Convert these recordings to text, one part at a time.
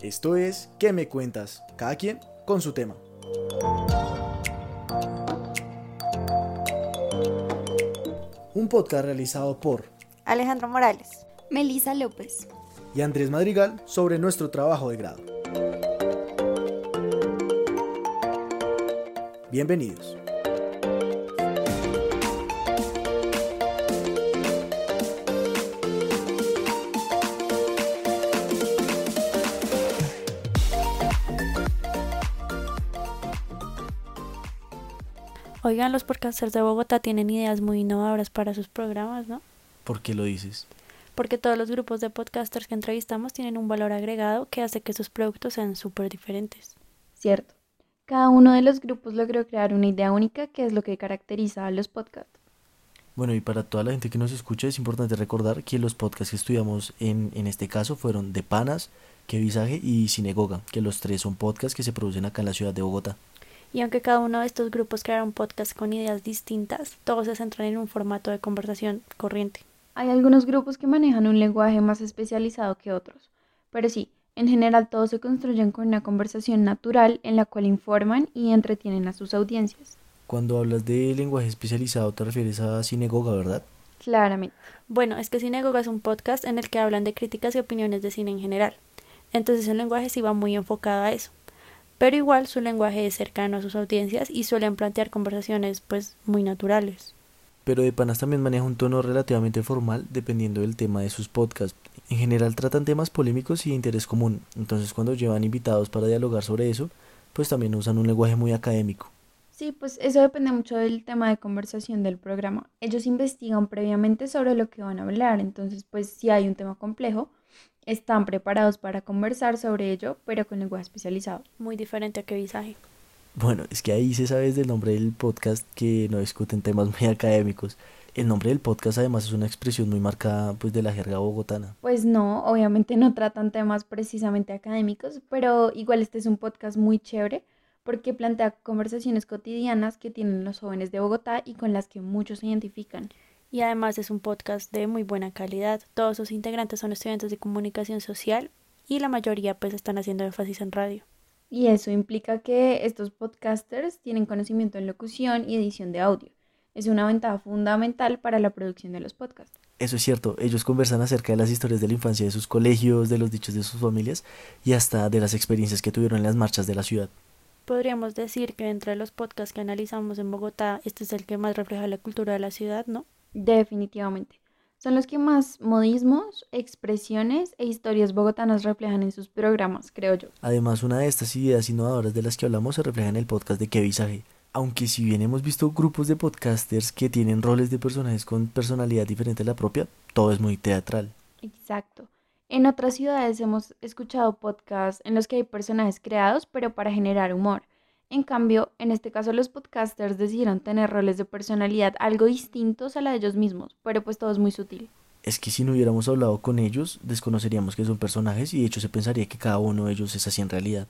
Esto es ¿Qué me cuentas? Cada quien con su tema. Un podcast realizado por Alejandro Morales, Melisa López y Andrés Madrigal sobre nuestro trabajo de grado. Bienvenidos. Oigan, los podcasters de Bogotá tienen ideas muy innovadoras para sus programas, ¿no? ¿Por qué lo dices? Porque todos los grupos de podcasters que entrevistamos tienen un valor agregado que hace que sus productos sean súper diferentes. Cierto. Cada uno de los grupos logró crear una idea única que es lo que caracteriza a los podcasts. Bueno, y para toda la gente que nos escucha es importante recordar que los podcasts que estudiamos en, en este caso fueron De Panas, Que Visaje y Cinegoga, que los tres son podcasts que se producen acá en la ciudad de Bogotá. Y aunque cada uno de estos grupos crearon podcasts con ideas distintas, todos se centran en un formato de conversación corriente. Hay algunos grupos que manejan un lenguaje más especializado que otros, pero sí, en general todos se construyen con una conversación natural en la cual informan y entretienen a sus audiencias. Cuando hablas de lenguaje especializado te refieres a Cinegoga, ¿verdad? Claramente. Bueno, es que Cinegoga es un podcast en el que hablan de críticas y opiniones de cine en general. Entonces el lenguaje sí va muy enfocado a eso pero igual su lenguaje es cercano a sus audiencias y suelen plantear conversaciones pues muy naturales. Pero De Panas también maneja un tono relativamente formal dependiendo del tema de sus podcasts. En general tratan temas polémicos y de interés común, entonces cuando llevan invitados para dialogar sobre eso, pues también usan un lenguaje muy académico. Sí, pues eso depende mucho del tema de conversación del programa. Ellos investigan previamente sobre lo que van a hablar, entonces pues si hay un tema complejo, están preparados para conversar sobre ello, pero con lenguaje especializado. Muy diferente a qué visaje. Bueno, es que ahí se sabe desde el nombre del podcast que no discuten temas muy académicos. El nombre del podcast además es una expresión muy marcada pues de la jerga bogotana. Pues no, obviamente no tratan temas precisamente académicos, pero igual este es un podcast muy chévere porque plantea conversaciones cotidianas que tienen los jóvenes de Bogotá y con las que muchos se identifican y además es un podcast de muy buena calidad. Todos sus integrantes son estudiantes de comunicación social y la mayoría pues están haciendo énfasis en radio. Y eso implica que estos podcasters tienen conocimiento en locución y edición de audio. Es una ventaja fundamental para la producción de los podcasts. Eso es cierto, ellos conversan acerca de las historias de la infancia de sus colegios, de los dichos de sus familias y hasta de las experiencias que tuvieron en las marchas de la ciudad. Podríamos decir que entre los podcasts que analizamos en Bogotá, este es el que más refleja la cultura de la ciudad, ¿no? Definitivamente. Son los que más modismos, expresiones e historias bogotanas reflejan en sus programas, creo yo. Además, una de estas ideas innovadoras de las que hablamos se refleja en el podcast de Que Visaje. Aunque si bien hemos visto grupos de podcasters que tienen roles de personajes con personalidad diferente a la propia, todo es muy teatral. Exacto. En otras ciudades hemos escuchado podcasts en los que hay personajes creados, pero para generar humor. En cambio, en este caso los podcasters decidieron tener roles de personalidad algo distintos a la de ellos mismos, pero pues todo es muy sutil. Es que si no hubiéramos hablado con ellos, desconoceríamos que son personajes y de hecho se pensaría que cada uno de ellos es así en realidad.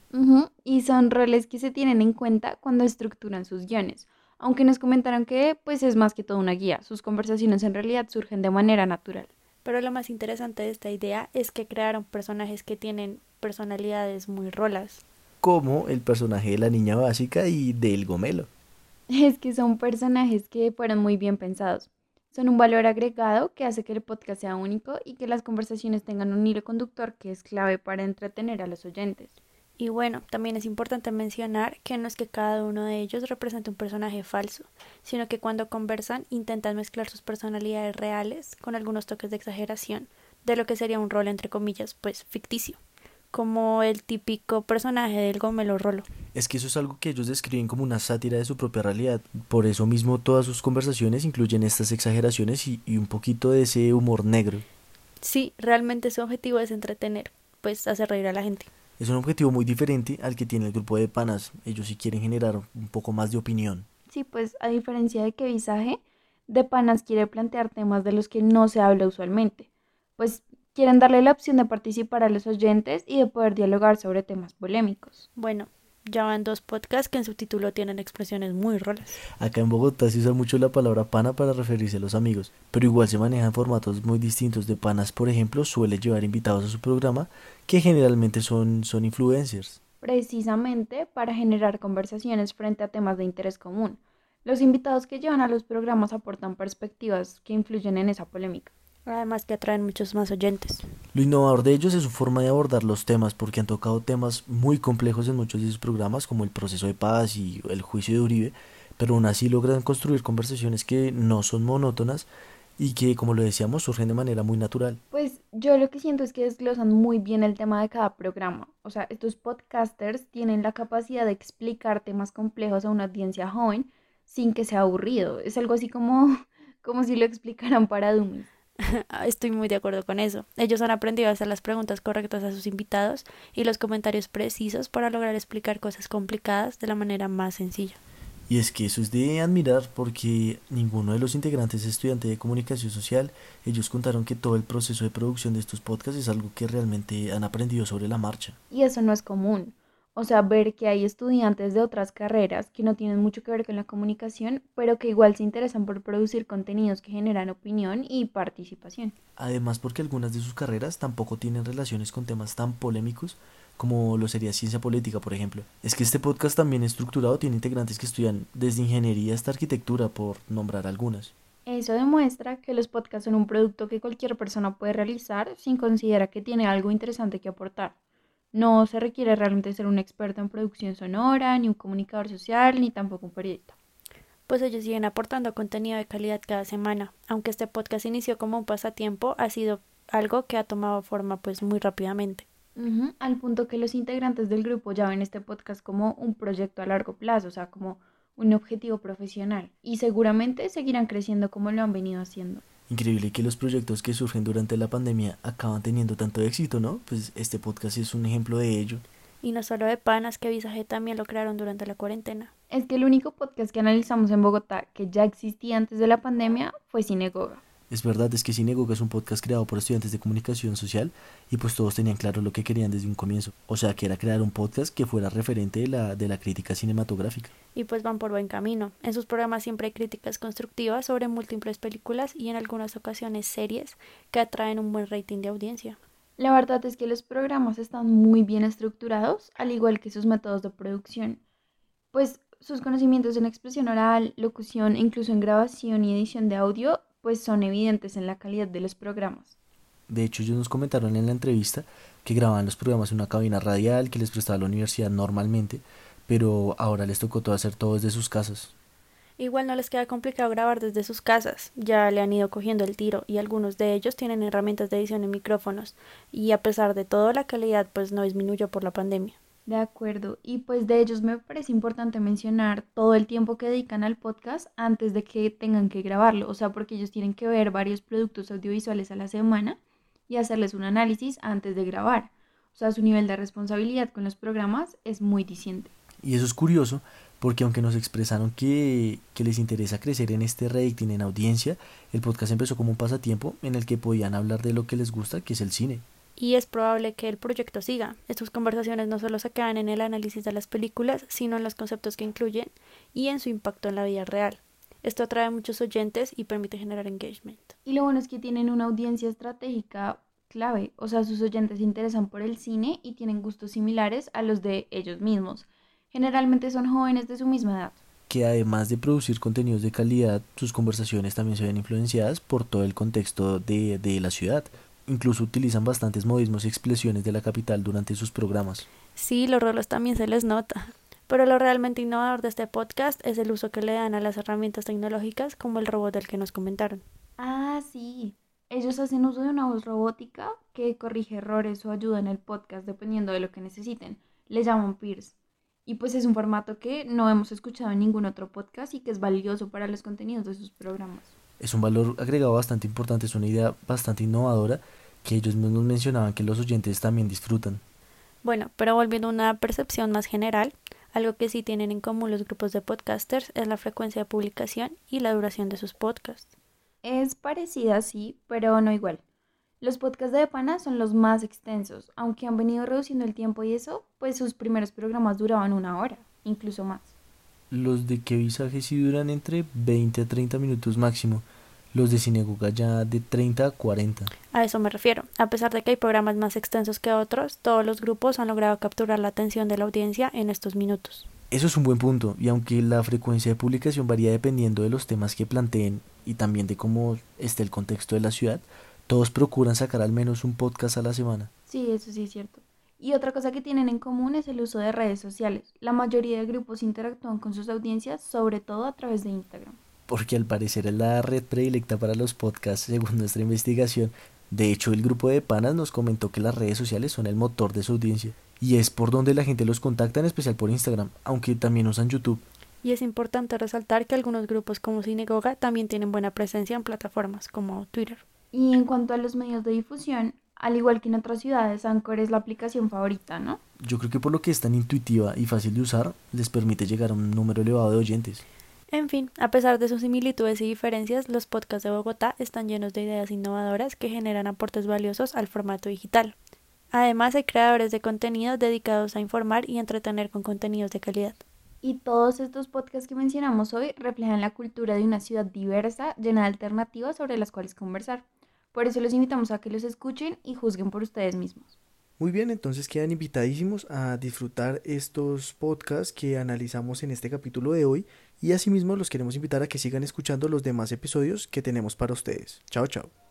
Y son roles que se tienen en cuenta cuando estructuran sus guiones. Aunque nos comentaron que pues es más que todo una guía, sus conversaciones en realidad surgen de manera natural. Pero lo más interesante de esta idea es que crearon personajes que tienen personalidades muy rolas como el personaje de la niña básica y del gomelo. Es que son personajes que fueron muy bien pensados. Son un valor agregado que hace que el podcast sea único y que las conversaciones tengan un hilo conductor que es clave para entretener a los oyentes. Y bueno, también es importante mencionar que no es que cada uno de ellos represente un personaje falso, sino que cuando conversan intentan mezclar sus personalidades reales con algunos toques de exageración, de lo que sería un rol entre comillas, pues ficticio como el típico personaje del Gomelo Rolo. Es que eso es algo que ellos describen como una sátira de su propia realidad. Por eso mismo todas sus conversaciones incluyen estas exageraciones y, un poquito de ese humor negro. Sí, realmente su objetivo es entretener, pues hacer reír a la gente. Es un objetivo muy diferente al que tiene el grupo de panas. Ellos sí quieren generar un poco más de opinión. Sí, pues a diferencia de que Visaje, de panas quiere plantear temas de los que no se habla usualmente. Pues quieren darle la opción de participar a los oyentes y de poder dialogar sobre temas polémicos. Bueno, Ya van dos podcasts que en su título tienen expresiones muy rolas. Acá en Bogotá se usa mucho la palabra pana para referirse a los amigos, pero igual se manejan formatos muy distintos. De panas, por ejemplo, suele llevar invitados a su programa que generalmente son, son influencers. Precisamente para generar conversaciones frente a temas de interés común. Los invitados que llevan a los programas aportan perspectivas que influyen en esa polémica. Además que atraen muchos más oyentes. Lo innovador de ellos es su forma de abordar los temas, porque han tocado temas muy complejos en muchos de sus programas, como el proceso de paz y el juicio de Uribe, pero aún así logran construir conversaciones que no son monótonas y que, como lo decíamos, surgen de manera muy natural. Pues yo lo que siento es que desglosan muy bien el tema de cada programa. O sea, estos podcasters tienen la capacidad de explicar temas complejos a una audiencia joven sin que sea aburrido. Es algo así como, como si lo explicaran para dummies. Estoy muy de acuerdo con eso. Ellos han aprendido a hacer las preguntas correctas a sus invitados y los comentarios precisos para lograr explicar cosas complicadas de la manera más sencilla. Y es que eso es de admirar porque ninguno de los integrantes es estudiante de comunicación social. Ellos contaron que todo el proceso de producción de estos podcasts es algo que realmente han aprendido sobre la marcha. Y eso no es común. O sea, ver que hay estudiantes de otras carreras que no tienen mucho que ver con la comunicación, pero que igual se interesan por producir contenidos que generan opinión y participación. Además, porque algunas de sus carreras tampoco tienen relaciones con temas tan polémicos como lo sería ciencia política, por ejemplo. Es que este podcast también estructurado tiene integrantes que estudian desde ingeniería hasta arquitectura, por nombrar algunas. Eso demuestra que los podcasts son un producto que cualquier persona puede realizar sin considerar que tiene algo interesante que aportar. No se requiere realmente ser un experto en producción sonora, ni un comunicador social, ni tampoco un periodista. Pues ellos siguen aportando contenido de calidad cada semana. Aunque este podcast inició como un pasatiempo, ha sido algo que ha tomado forma pues muy rápidamente. al punto que los integrantes del grupo ya ven este podcast como un proyecto a largo plazo, o sea, como un objetivo profesional. Y seguramente seguirán creciendo como lo han venido haciendo. Increíble que los proyectos que surgen durante la pandemia acaban teniendo tanto éxito, ¿no? Pues este podcast es un ejemplo de ello. Y no solo de panas, que Visaje también lo crearon durante la cuarentena. Es que el único podcast que analizamos en Bogotá que ya existía antes de la pandemia fue Cinegoga. Es verdad, es que Cinegoga es un podcast creado por estudiantes de comunicación social y pues todos tenían claro lo que querían desde un comienzo. O sea, que era crear un podcast que fuera referente de la, de la crítica cinematográfica. Y pues van por buen camino. En sus programas siempre hay críticas constructivas sobre múltiples películas y en algunas ocasiones series que atraen un buen rating de audiencia. La verdad es que los programas están muy bien estructurados, al igual que sus métodos de producción. Pues sus conocimientos en expresión oral, locución e incluso en grabación y edición de audio pues son evidentes en la calidad de los programas. De hecho, ellos nos comentaron en la entrevista que grababan los programas en una cabina radial que les prestaba la universidad normalmente, pero ahora les tocó todo hacer todo desde sus casas. Igual no les queda complicado grabar desde sus casas, ya le han ido cogiendo el tiro y algunos de ellos tienen herramientas de edición y micrófonos, y a pesar de todo la calidad pues no disminuyó por la pandemia. De acuerdo. Y pues de ellos me parece importante mencionar todo el tiempo que dedican al podcast antes de que tengan que grabarlo. O sea, porque ellos tienen que ver varios productos audiovisuales a la semana y hacerles un análisis antes de grabar. O sea, su nivel de responsabilidad con los programas es muy distinto. Y eso es curioso porque aunque nos expresaron que, que les interesa crecer en este rating, en audiencia, el podcast empezó como un pasatiempo en el que podían hablar de lo que les gusta, que es el cine y es probable que el proyecto siga. Estas conversaciones no solo se quedan en el análisis de las películas, sino en los conceptos que incluyen y en su impacto en la vida real. Esto atrae a muchos oyentes y permite generar engagement. Y lo bueno es que tienen una audiencia estratégica clave, o sea, sus oyentes se interesan por el cine y tienen gustos similares a los de ellos mismos. Generalmente son jóvenes de su misma edad. Que además de producir contenidos de calidad, sus conversaciones también se ven influenciadas por todo el contexto de, de la ciudad. Incluso utilizan bastantes modismos y expresiones de la capital durante sus programas. Sí, los rolos también se les nota. Pero lo realmente innovador de este podcast es el uso que le dan a las herramientas tecnológicas como el robot del que nos comentaron. Ah, sí. Ellos hacen uso de una voz robótica que corrige errores o ayuda en el podcast dependiendo de lo que necesiten. Le llaman Pierce. Y pues es un formato que no hemos escuchado en ningún otro podcast y que es valioso para los contenidos de sus programas es un valor agregado bastante importante, es una idea bastante innovadora que ellos mismos mencionaban que los oyentes también disfrutan. Bueno, pero volviendo a una percepción más general, algo que sí tienen en común los grupos de podcasters es la frecuencia de publicación y la duración de sus podcasts. Es parecida, sí, pero no igual. Los podcasts de Pana son los más extensos, aunque han venido reduciendo el tiempo y eso, pues sus primeros programas duraban una hora, incluso más. Los de que visaje sí duran entre 20 a 30 minutos máximo. Los de Sinagoga ya de 30 a 40. A eso me refiero. A pesar de que hay programas más extensos que otros, todos los grupos han logrado capturar la atención de la audiencia en estos minutos. Eso es un buen punto, y aunque la frecuencia de publicación varía dependiendo de los temas que planteen y también de cómo esté el contexto de la ciudad, todos procuran sacar al menos un podcast a la semana. Sí, eso sí es cierto. Y otra cosa que tienen en común es el uso de redes sociales. La mayoría de grupos interactúan con sus audiencias, sobre todo a través de Instagram. Porque al parecer es la red predilecta para los podcasts, según nuestra investigación. De hecho, el grupo de panas nos comentó que las redes sociales son el motor de su audiencia. Y es por donde la gente los contacta, en especial por Instagram, aunque también usan YouTube. Y es importante resaltar que algunos grupos como Sinagoga también tienen buena presencia en plataformas como Twitter. Y en cuanto a los medios de difusión, al igual que en otras ciudades, Anchor es la aplicación favorita, ¿no? Yo creo que por lo que es tan intuitiva y fácil de usar, les permite llegar a un número elevado de oyentes. En fin, a pesar de sus similitudes y diferencias, los podcasts de Bogotá están llenos de ideas innovadoras que generan aportes valiosos al formato digital. Además, hay creadores de contenido dedicados a informar y entretener con contenidos de calidad. Y todos estos podcasts que mencionamos hoy reflejan la cultura de una ciudad diversa, llena de alternativas sobre las cuales conversar. Por eso los invitamos a que los escuchen y juzguen por ustedes mismos. Muy bien, entonces quedan invitadísimos a disfrutar estos podcasts que analizamos en este capítulo de hoy y asimismo los queremos invitar a que sigan escuchando los demás episodios que tenemos para ustedes. Chao, chao.